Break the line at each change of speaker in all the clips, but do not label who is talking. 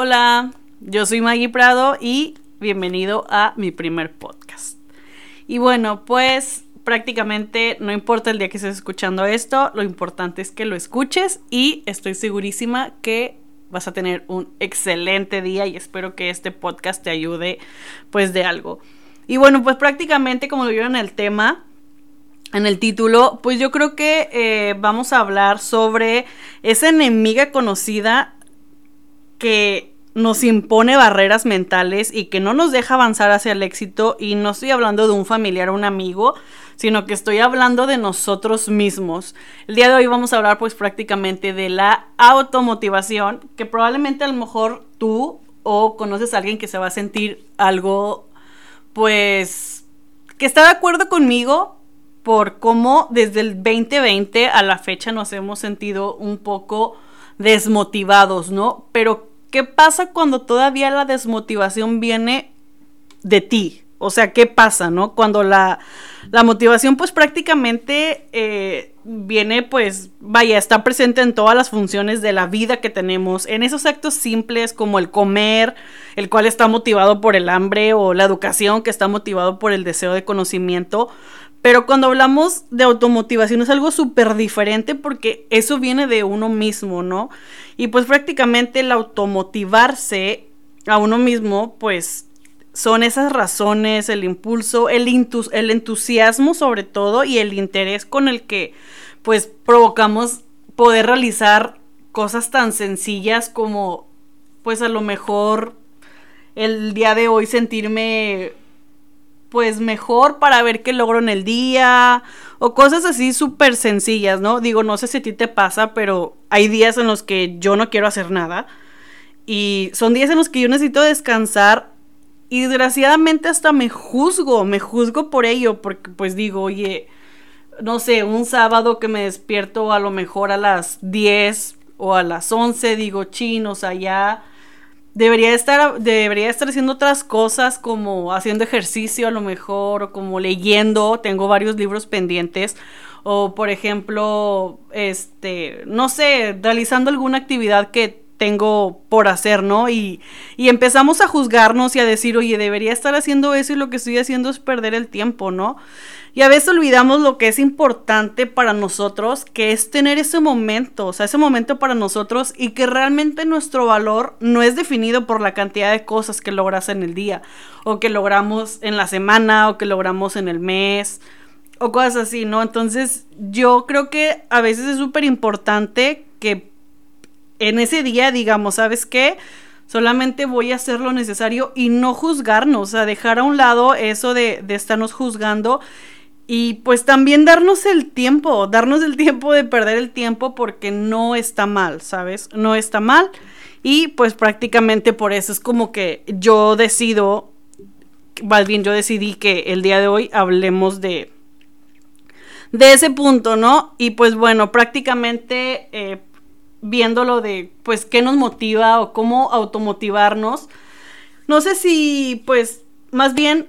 Hola, yo soy Maggie Prado y bienvenido a mi primer podcast. Y bueno, pues prácticamente no importa el día que estés escuchando esto, lo importante es que lo escuches y estoy segurísima que vas a tener un excelente día y espero que este podcast te ayude pues de algo. Y bueno, pues prácticamente como lo vieron en el tema, en el título, pues yo creo que eh, vamos a hablar sobre esa enemiga conocida que nos impone barreras mentales y que no nos deja avanzar hacia el éxito y no estoy hablando de un familiar o un amigo, sino que estoy hablando de nosotros mismos. El día de hoy vamos a hablar pues prácticamente de la automotivación, que probablemente a lo mejor tú o conoces a alguien que se va a sentir algo pues que está de acuerdo conmigo por cómo desde el 2020 a la fecha nos hemos sentido un poco desmotivados, ¿no? Pero ¿qué pasa cuando todavía la desmotivación viene de ti? O sea, ¿qué pasa, no? Cuando la, la motivación pues prácticamente eh, viene pues, vaya, está presente en todas las funciones de la vida que tenemos, en esos actos simples como el comer, el cual está motivado por el hambre, o la educación que está motivado por el deseo de conocimiento, pero cuando hablamos de automotivación es algo súper diferente porque eso viene de uno mismo, ¿no? Y pues prácticamente el automotivarse a uno mismo, pues son esas razones, el impulso, el, entusiasmo sobre todo y el interés con el que pues provocamos poder realizar cosas tan sencillas como pues a lo mejor el día de hoy sentirme pues mejor para ver qué logro en el día o cosas así súper sencillas, ¿no? Digo, no sé si a ti te pasa, pero hay días en los que yo no quiero hacer nada y son días en los que yo necesito descansar y desgraciadamente hasta me juzgo, me juzgo por ello, porque pues digo, oye, no sé, un sábado que me despierto a lo mejor a las 10 o a las 11, digo, chinos, allá debería estar, debería estar haciendo otras cosas como haciendo ejercicio a lo mejor, o como leyendo, tengo varios libros pendientes, o por ejemplo, este, no sé, realizando alguna actividad que tengo por hacer, ¿no? Y, y empezamos a juzgarnos y a decir, oye, debería estar haciendo eso y lo que estoy haciendo es perder el tiempo, ¿no? Y a veces olvidamos lo que es importante para nosotros, que es tener ese momento, o sea, ese momento para nosotros y que realmente nuestro valor no es definido por la cantidad de cosas que logras en el día, o que logramos en la semana, o que logramos en el mes, o cosas así, ¿no? Entonces yo creo que a veces es súper importante que en ese día digamos, ¿sabes qué? Solamente voy a hacer lo necesario y no juzgarnos, o sea, dejar a un lado eso de, de estarnos juzgando y pues también darnos el tiempo, darnos el tiempo de perder el tiempo porque no está mal, ¿sabes? No está mal. Y pues prácticamente por eso es como que yo decido, más bien yo decidí que el día de hoy hablemos de, de ese punto, ¿no? Y pues bueno, prácticamente eh, viéndolo de pues qué nos motiva o cómo automotivarnos. No sé si pues más bien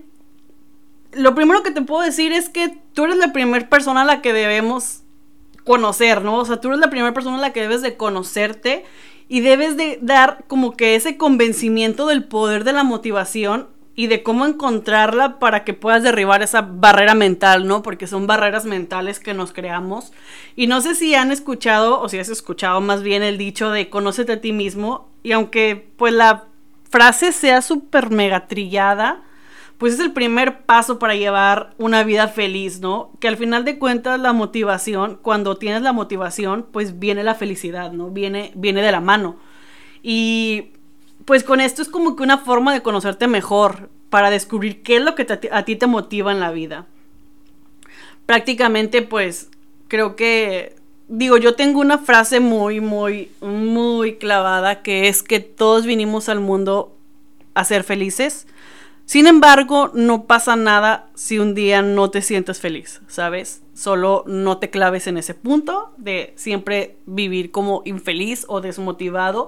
lo primero que te puedo decir es que tú eres la primera persona a la que debemos conocer, ¿no? O sea, tú eres la primera persona a la que debes de conocerte y debes de dar como que ese convencimiento del poder de la motivación y de cómo encontrarla para que puedas derribar esa barrera mental, ¿no? Porque son barreras mentales que nos creamos. Y no sé si han escuchado, o si has escuchado más bien el dicho de conócete a ti mismo. Y aunque pues la frase sea súper mega trillada, pues es el primer paso para llevar una vida feliz, ¿no? Que al final de cuentas la motivación, cuando tienes la motivación, pues viene la felicidad, ¿no? Viene, viene de la mano. Y pues con esto es como que una forma de conocerte mejor, para descubrir qué es lo que a ti te motiva en la vida. Prácticamente pues creo que, digo, yo tengo una frase muy, muy, muy clavada que es que todos vinimos al mundo a ser felices sin embargo, no pasa nada si un día no te sientes feliz, ¿sabes? Solo no te claves en ese punto de siempre vivir como infeliz o desmotivado.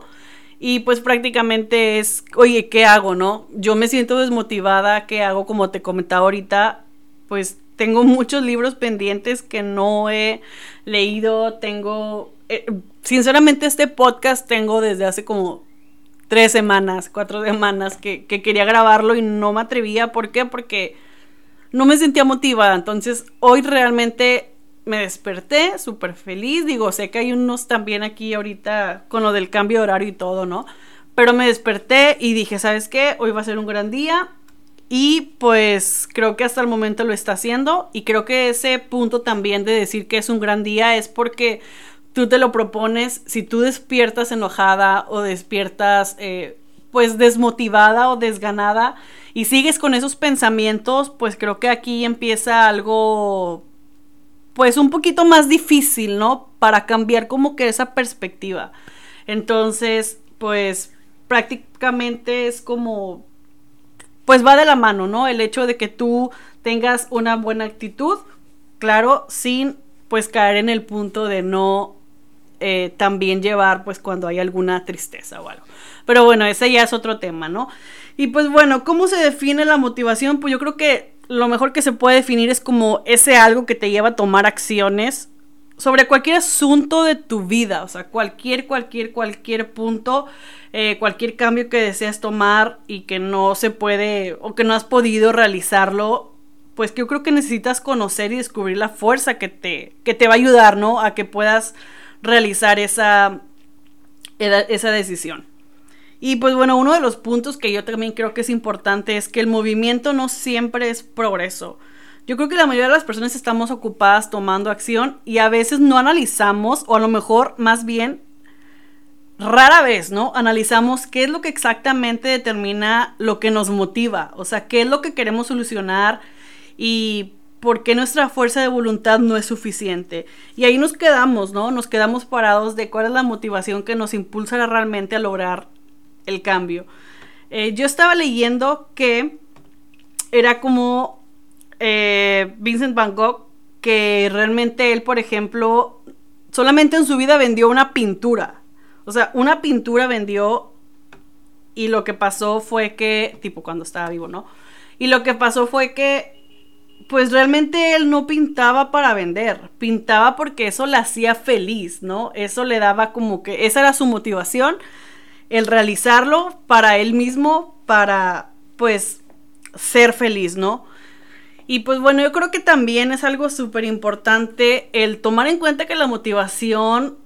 Y pues prácticamente es, oye, ¿qué hago, no? Yo me siento desmotivada, ¿qué hago? Como te comentaba ahorita, pues tengo muchos libros pendientes que no he leído, tengo, eh, sinceramente este podcast tengo desde hace como tres semanas, cuatro semanas que, que quería grabarlo y no me atrevía. ¿Por qué? Porque no me sentía motivada. Entonces hoy realmente me desperté súper feliz. Digo, sé que hay unos también aquí ahorita con lo del cambio de horario y todo, ¿no? Pero me desperté y dije, ¿sabes qué? Hoy va a ser un gran día. Y pues creo que hasta el momento lo está haciendo. Y creo que ese punto también de decir que es un gran día es porque tú te lo propones. Si tú despiertas enojada o despiertas eh, pues desmotivada o desganada y sigues con esos pensamientos, pues creo que aquí empieza algo pues un poquito más difícil, ¿no? Para cambiar como que esa perspectiva. Entonces, pues prácticamente es como pues va de la mano, ¿no? El hecho de que tú tengas una buena actitud, claro, sin pues caer en el punto de no eh, también llevar pues cuando hay alguna tristeza o algo. Pero bueno, ese ya es otro tema, ¿no? Y pues bueno, ¿cómo se define la motivación? Pues yo creo que lo mejor que se puede definir es como ese algo que te lleva a tomar acciones sobre cualquier asunto de tu vida, o sea, cualquier, cualquier, cualquier punto, eh, cualquier cambio que deseas tomar y que no se puede o que no has podido realizarlo, pues yo creo que necesitas conocer y descubrir la fuerza que te, que te va a ayudar, ¿no? A que puedas realizar esa, esa decisión. Y pues bueno, uno de los puntos que yo también creo que es importante es que el movimiento no siempre es progreso. Yo creo que la mayoría de las personas estamos ocupadas tomando acción y a veces no analizamos, o a lo mejor más bien, rara vez, ¿no? Analizamos qué es lo que exactamente determina lo que nos motiva, o sea, qué es lo que queremos solucionar y por qué nuestra fuerza de voluntad no es suficiente. Y ahí nos quedamos, ¿no? Nos quedamos parados de cuál es la motivación que nos impulsa realmente a lograr el cambio. Eh, yo estaba leyendo que era como eh, Vincent Van Gogh, que realmente él, por ejemplo, solamente en su vida vendió una pintura. O sea, una pintura vendió y lo que pasó fue que, tipo cuando estaba vivo, ¿no? Y lo que pasó fue que, pues realmente él no pintaba para vender, pintaba porque eso le hacía feliz, ¿no? Eso le daba como que, esa era su motivación el realizarlo para él mismo, para pues ser feliz, ¿no? Y pues bueno, yo creo que también es algo súper importante el tomar en cuenta que la motivación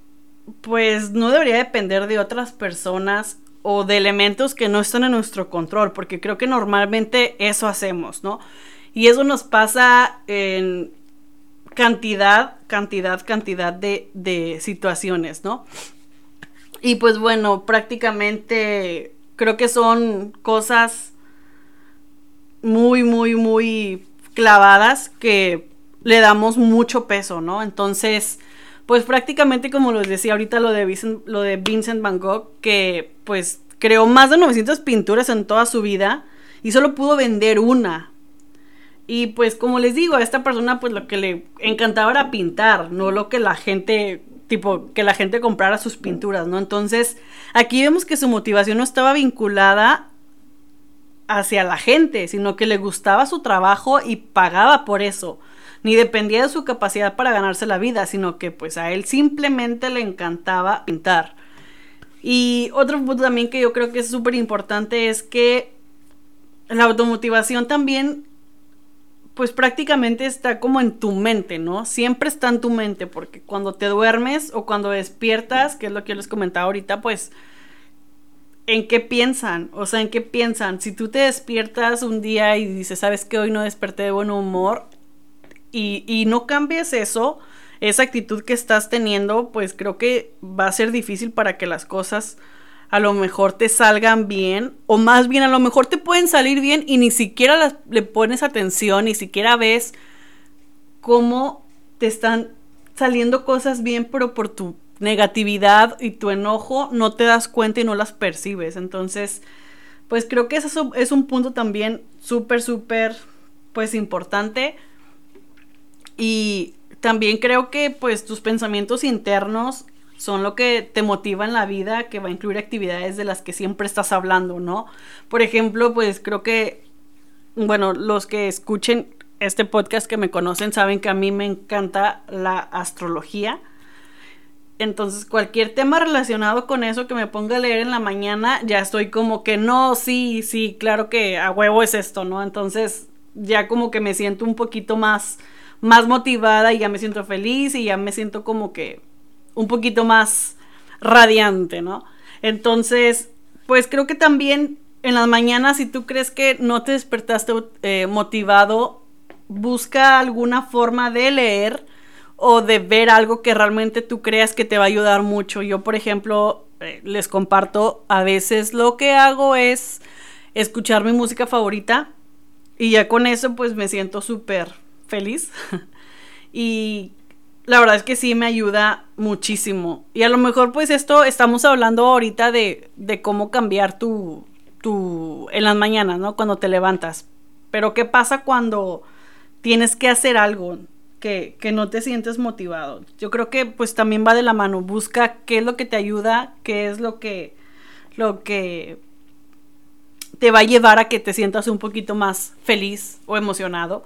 pues no debería depender de otras personas o de elementos que no están en nuestro control, porque creo que normalmente eso hacemos, ¿no? Y eso nos pasa en cantidad, cantidad, cantidad de, de situaciones, ¿no? Y pues bueno, prácticamente creo que son cosas muy, muy, muy clavadas que le damos mucho peso, ¿no? Entonces, pues prácticamente como les decía ahorita lo de Vincent, lo de Vincent Van Gogh, que pues creó más de 900 pinturas en toda su vida y solo pudo vender una. Y pues como les digo, a esta persona pues lo que le encantaba era pintar, no lo que la gente tipo, que la gente comprara sus pinturas, ¿no? Entonces, aquí vemos que su motivación no estaba vinculada hacia la gente, sino que le gustaba su trabajo y pagaba por eso. Ni dependía de su capacidad para ganarse la vida, sino que pues a él simplemente le encantaba pintar. Y otro punto también que yo creo que es súper importante es que la automotivación también pues prácticamente está como en tu mente, ¿no? Siempre está en tu mente, porque cuando te duermes o cuando despiertas, que es lo que yo les comentaba ahorita, pues, ¿en qué piensan? O sea, ¿en qué piensan? Si tú te despiertas un día y dices, ¿sabes que hoy no desperté de buen humor? Y, y no cambies eso, esa actitud que estás teniendo, pues creo que va a ser difícil para que las cosas a lo mejor te salgan bien, o más bien a lo mejor te pueden salir bien y ni siquiera le pones atención, ni siquiera ves cómo te están saliendo cosas bien, pero por tu negatividad y tu enojo no te das cuenta y no las percibes. Entonces, pues creo que eso es un punto también súper, súper, pues importante. Y también creo que pues tus pensamientos internos son lo que te motiva en la vida, que va a incluir actividades de las que siempre estás hablando, ¿no? Por ejemplo, pues creo que, bueno, los que escuchen este podcast que me conocen saben que a mí me encanta la astrología. Entonces, cualquier tema relacionado con eso que me ponga a leer en la mañana, ya estoy como que no, sí, sí, claro que a huevo es esto, ¿no? Entonces, ya como que me siento un poquito más, más motivada y ya me siento feliz y ya me siento como que un poquito más radiante, ¿no? Entonces, pues creo que también en las mañanas, si tú crees que no te despertaste eh, motivado, busca alguna forma de leer o de ver algo que realmente tú creas que te va a ayudar mucho. Yo, por ejemplo, eh, les comparto, a veces lo que hago es escuchar mi música favorita y ya con eso pues me siento súper feliz. y la verdad es que sí me ayuda muchísimo. Y a lo mejor pues esto estamos hablando ahorita de, de cómo cambiar tu, tu, en las mañanas, ¿no? Cuando te levantas. Pero ¿qué pasa cuando tienes que hacer algo? que, no te sientes motivado. Yo creo que pues también va de la mano. Busca qué es lo que te ayuda, qué es lo que, lo que te va a llevar a que te sientas un poquito más feliz o emocionado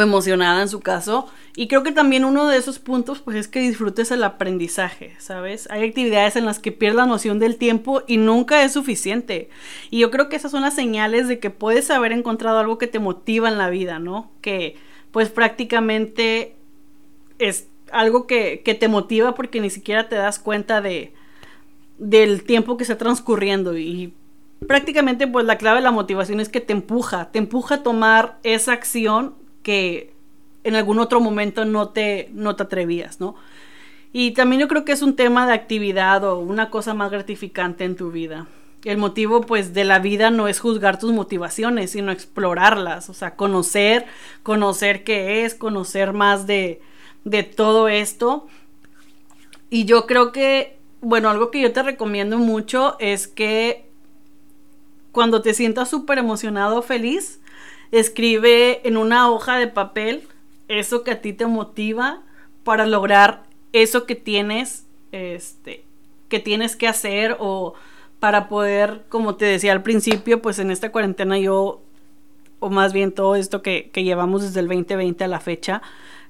emocionada en su caso. Y creo que también uno de esos puntos pues es que disfrutes el aprendizaje, ¿sabes? Hay actividades en las que pierdes la noción del tiempo y nunca es suficiente. Y yo creo que esas son las señales de que puedes haber encontrado algo que te motiva en la vida, ¿no? Que pues prácticamente es algo que, te motiva porque ni siquiera te das cuenta de del tiempo que está transcurriendo y prácticamente pues la clave de la motivación es que te empuja, te empuja a tomar esa acción que en algún otro momento no te, no te atrevías, ¿no? Y también yo creo que es un tema de actividad o una cosa más gratificante en tu vida. El motivo pues de la vida no es juzgar tus motivaciones, sino explorarlas, o sea, conocer, conocer qué es, conocer más de, de todo esto. Y yo creo que, bueno, algo que yo te recomiendo mucho es que cuando te sientas súper emocionado feliz, escribe en una hoja de papel eso que a ti te motiva para lograr eso que tienes, este, que tienes que hacer o para poder, como te decía al principio, pues en esta cuarentena yo, o más bien todo esto que, llevamos desde el 2020 a la fecha,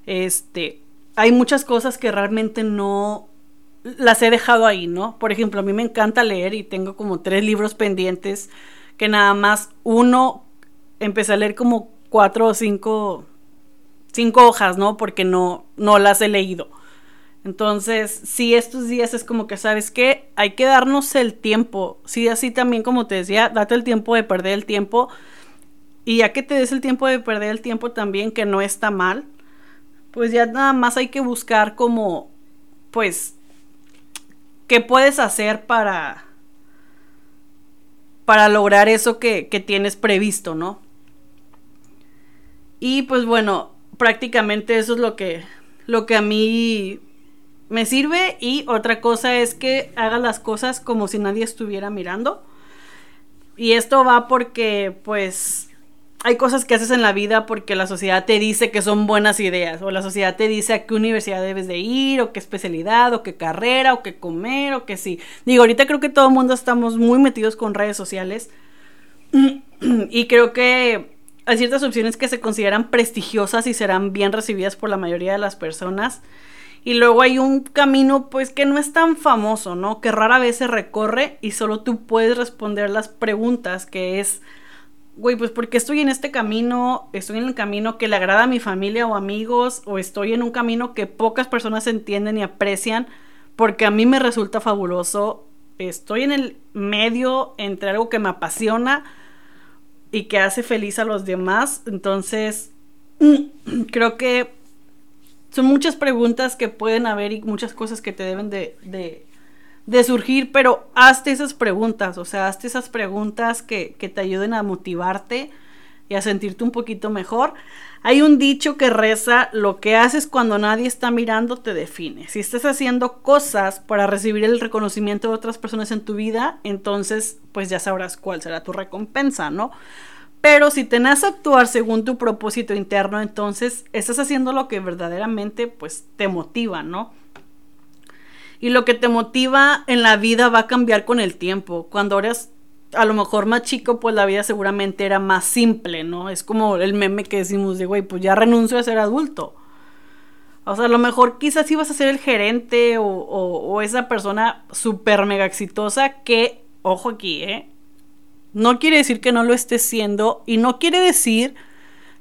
este, hay muchas cosas que realmente no las he dejado ahí, ¿no? Por ejemplo, a mí me encanta leer y tengo como tres libros pendientes que nada más uno empecé a leer como cuatro o cinco, cinco hojas, ¿no? Porque no, no las he leído. Entonces, si estos días es como que, ¿sabes qué? Hay que darnos el tiempo. Sí, así también como te decía, date el tiempo de perder el tiempo. Y ya que te des el tiempo de perder el tiempo también, que no está mal, pues ya nada más hay que buscar como, pues, qué puedes hacer para, para lograr eso que, que tienes previsto, ¿no? Y pues bueno, prácticamente eso es lo que, lo que a mí me sirve y otra cosa es que haga las cosas como si nadie estuviera mirando. Y esto va porque pues hay cosas que haces en la vida porque la sociedad te dice que son buenas ideas o la sociedad te dice a qué universidad debes de ir o qué especialidad o qué carrera o qué comer o qué sí. Digo, ahorita creo que todo el mundo estamos muy metidos con redes sociales y creo que hay ciertas opciones que se consideran prestigiosas y serán bien recibidas por la mayoría de las personas. Y luego hay un camino pues que no es tan famoso, ¿no? Que rara vez se recorre y solo tú puedes responder las preguntas, que es, güey, pues porque estoy en este camino, estoy en el camino que le agrada a mi familia o amigos, o estoy en un camino que pocas personas entienden y aprecian, porque a mí me resulta fabuloso, estoy en el medio entre algo que me apasiona y que hace feliz a los demás, entonces creo que son muchas preguntas que pueden haber y muchas cosas que te deben de, de, surgir, pero hazte esas preguntas, o sea, hazte esas preguntas que, que te ayuden a motivarte y a sentirte un poquito mejor. Hay un dicho que reza, lo que haces cuando nadie está mirando te define. Si estás haciendo cosas para recibir el reconocimiento de otras personas en tu vida, entonces pues ya sabrás cuál será tu recompensa, ¿no? Pero si te a actuar según tu propósito interno, entonces estás haciendo lo que verdaderamente pues te motiva, ¿no? Y lo que te motiva en la vida va a cambiar con el tiempo. Cuando eres a lo mejor más chico, pues la vida seguramente era más simple, ¿no? Es como el meme que decimos de, güey, pues ya renuncio a ser adulto. O sea, a lo mejor quizás ibas a ser el gerente o, esa persona súper mega exitosa que, ojo aquí, ¿eh? No quiere decir que no lo estés siendo y no quiere decir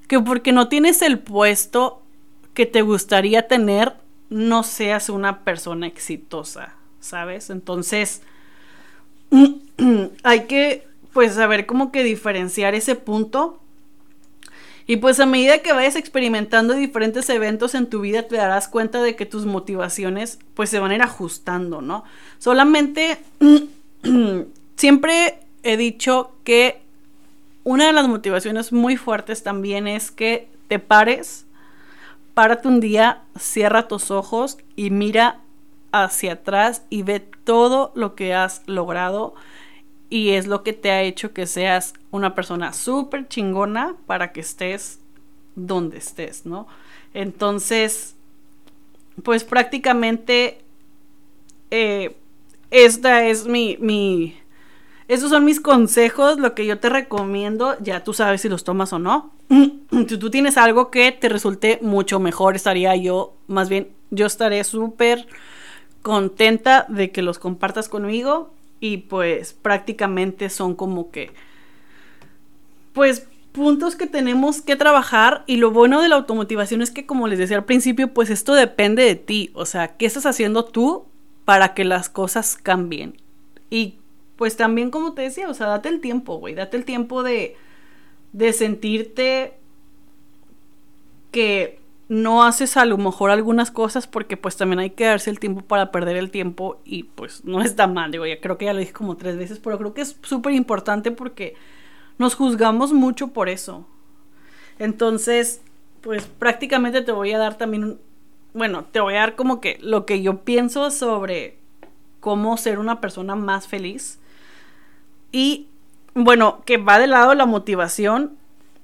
que porque no tienes el puesto que te gustaría tener, no seas una persona exitosa, ¿sabes? Entonces, hay que, pues, saber cómo que diferenciar ese punto. Y pues a medida que vayas experimentando diferentes eventos en tu vida, te darás cuenta de que tus motivaciones, pues, se van a ir ajustando, ¿no? Solamente, siempre he dicho que una de las motivaciones muy fuertes también es que te pares, párate un día, cierra tus ojos y mira hacia atrás y ve todo lo que has logrado y es lo que te ha hecho que seas una persona súper chingona para que estés donde estés, ¿no? Entonces, pues prácticamente eh, esta es mi, mi, esos son mis consejos, lo que yo te recomiendo, ya tú sabes si los tomas o no. si tú tienes algo que te resulte mucho mejor, estaría yo, más bien, yo estaré súper contenta de que los compartas conmigo y pues prácticamente son como que, pues puntos que tenemos que trabajar. Y lo bueno de la automotivación es que como les decía al principio, pues esto depende de ti, o sea, ¿qué estás haciendo tú para que las cosas cambien? Y pues también como te decía, o sea, date el tiempo, güey, date el tiempo de, de sentirte que no haces a lo mejor algunas cosas porque pues también hay que darse el tiempo para perder el tiempo y pues no está mal, digo, ya creo que ya lo dije como tres veces, pero creo que es súper importante porque nos juzgamos mucho por eso. Entonces, pues prácticamente te voy a dar también, bueno, te voy a dar como que lo que yo pienso sobre cómo ser una persona más feliz. Y bueno, que va de lado la motivación.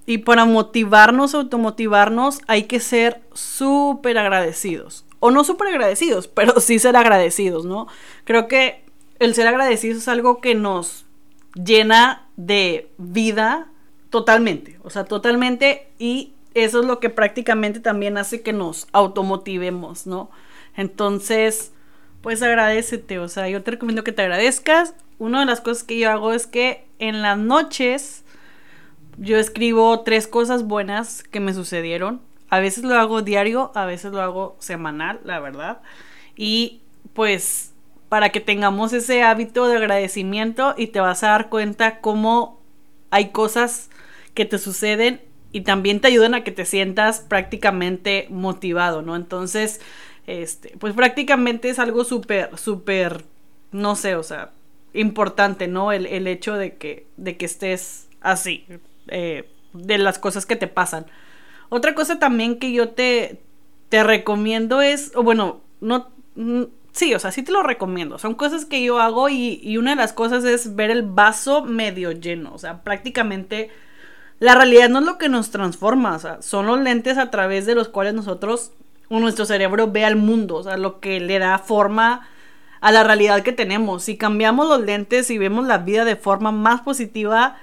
Y para motivarnos, automotivarnos, hay que ser súper agradecidos. O no súper agradecidos, pero sí ser agradecidos, ¿no? Creo que el ser agradecidos es algo que nos llena de vida totalmente. O sea, totalmente. Y eso es lo que prácticamente también hace que nos automotivemos, ¿no? Entonces, pues agradecete. O sea, yo te recomiendo que te agradezcas una de las cosas que yo hago es que en las noches yo escribo tres cosas buenas que me sucedieron. A veces lo hago diario, a veces lo hago semanal, la verdad. Y pues para que tengamos ese hábito de agradecimiento y te vas a dar cuenta cómo hay cosas que te suceden y también te ayudan a que te sientas prácticamente motivado, ¿no? Entonces, este, pues prácticamente es algo súper, súper, no sé, o sea, importante, ¿no? El, el hecho de que, de que estés así, eh, de las cosas que te pasan. Otra cosa también que yo te, te recomiendo es, o bueno, no, mm, sí, o sea, sí te lo recomiendo. Son cosas que yo hago y, y una de las cosas es ver el vaso medio lleno, o sea, prácticamente... La realidad no es lo que nos transforma, son los lentes a través de los cuales nosotros o nuestro cerebro ve al mundo, o sea, lo que le da forma a la realidad que tenemos. Si cambiamos los lentes y vemos la vida de forma más positiva,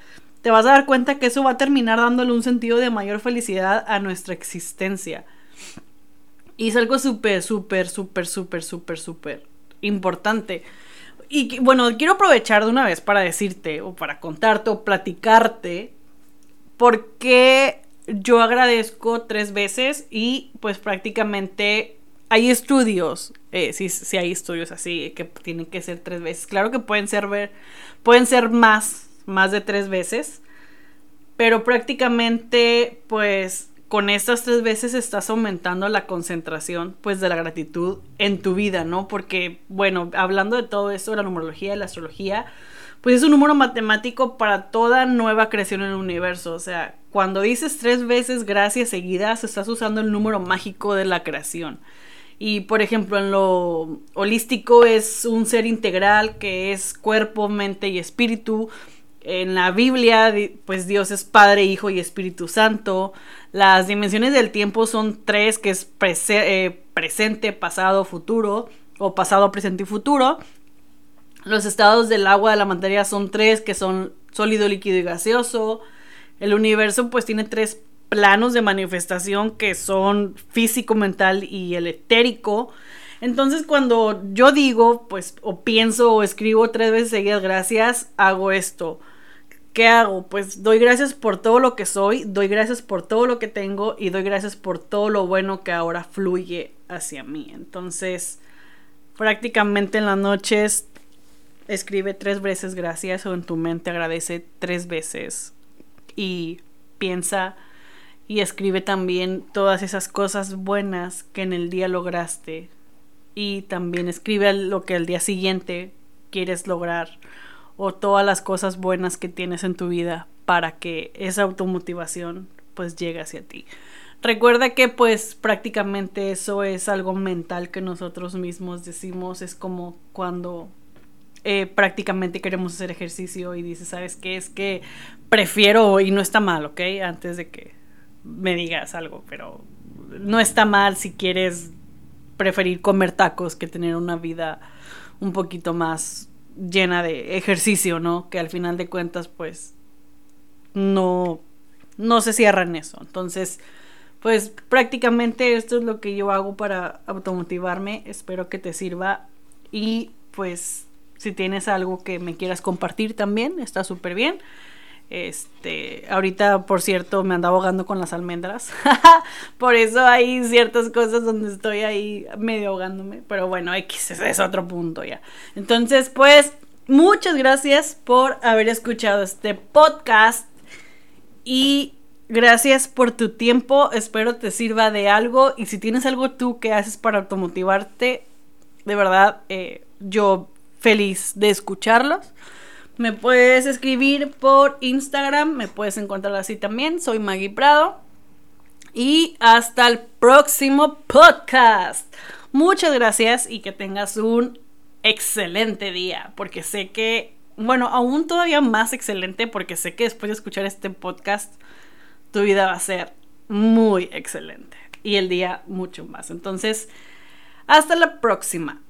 te vas a dar cuenta que eso va a terminar dándole un sentido de mayor felicidad a nuestra existencia. Y es algo súper, súper, súper, súper, súper, súper importante. Y bueno, quiero aprovechar de una vez para decirte, o para contarte, o platicarte, por qué yo agradezco tres veces y pues prácticamente hay estudios, eh, sí, sí, hay estudios así que tienen que ser tres veces. Claro que pueden ser ver, pueden ser más, más de tres veces, pero prácticamente, pues, con estas tres veces estás aumentando la concentración, pues, de la gratitud en tu vida, ¿no? Porque, bueno, hablando de todo esto, de la numerología, de la astrología, pues es un número matemático para toda nueva creación en el universo. O sea, cuando dices tres veces gracias seguidas, estás usando el número mágico de la creación. Y por ejemplo, en lo holístico es un ser integral que es cuerpo, mente y espíritu. En la Biblia, pues Dios es Padre, Hijo y Espíritu Santo. Las dimensiones del tiempo son tres, que es eh, presente, pasado, futuro, o pasado, presente y futuro. Los estados del agua de la materia son tres, que son sólido, líquido y gaseoso. El universo pues tiene tres planos de manifestación que son físico, mental y el etérico. Entonces cuando yo digo, pues, o pienso o escribo tres veces seguidas gracias, hago esto. ¿Qué hago? Pues doy gracias por todo lo que soy, doy gracias por todo lo que tengo y doy gracias por todo lo bueno que ahora fluye hacia mí. Entonces, prácticamente en las noches escribe tres veces gracias o en tu mente agradece tres veces y piensa y escribe también todas esas cosas buenas que en el día lograste y también escribe lo que al día siguiente quieres lograr o todas las cosas buenas que tienes en tu vida para que esa automotivación pues llegue hacia ti. Recuerda que pues prácticamente eso es algo mental que nosotros mismos decimos, es como cuando eh, prácticamente queremos hacer ejercicio y dices, ¿sabes qué? Es que prefiero, y no está mal, ¿ok? Antes de que me digas algo, pero no está mal si quieres preferir comer tacos que tener una vida un poquito más llena de ejercicio, ¿no? Que al final de cuentas, pues, no, no se cierra en eso. Entonces, pues prácticamente esto es lo que yo hago para automotivarme. Espero que te sirva. Y pues, si tienes algo que me quieras compartir también, está súper bien. Este, ahorita, por cierto, me ando ahogando con las almendras. por eso hay ciertas cosas donde estoy ahí medio ahogándome. Pero bueno, X, es otro punto ya. Entonces, pues, muchas gracias por haber escuchado este podcast. Y gracias por tu tiempo. Espero te sirva de algo. Y si tienes algo tú que haces para automotivarte, de verdad, eh, yo feliz de escucharlos. Me puedes escribir por Instagram, me puedes encontrar así también. Soy Maggie Prado. Y hasta el próximo podcast. Muchas gracias y que tengas un excelente día, porque sé que, bueno, aún todavía más excelente, porque sé que después de escuchar este podcast, tu vida va a ser muy excelente y el día mucho más. Entonces, hasta la próxima.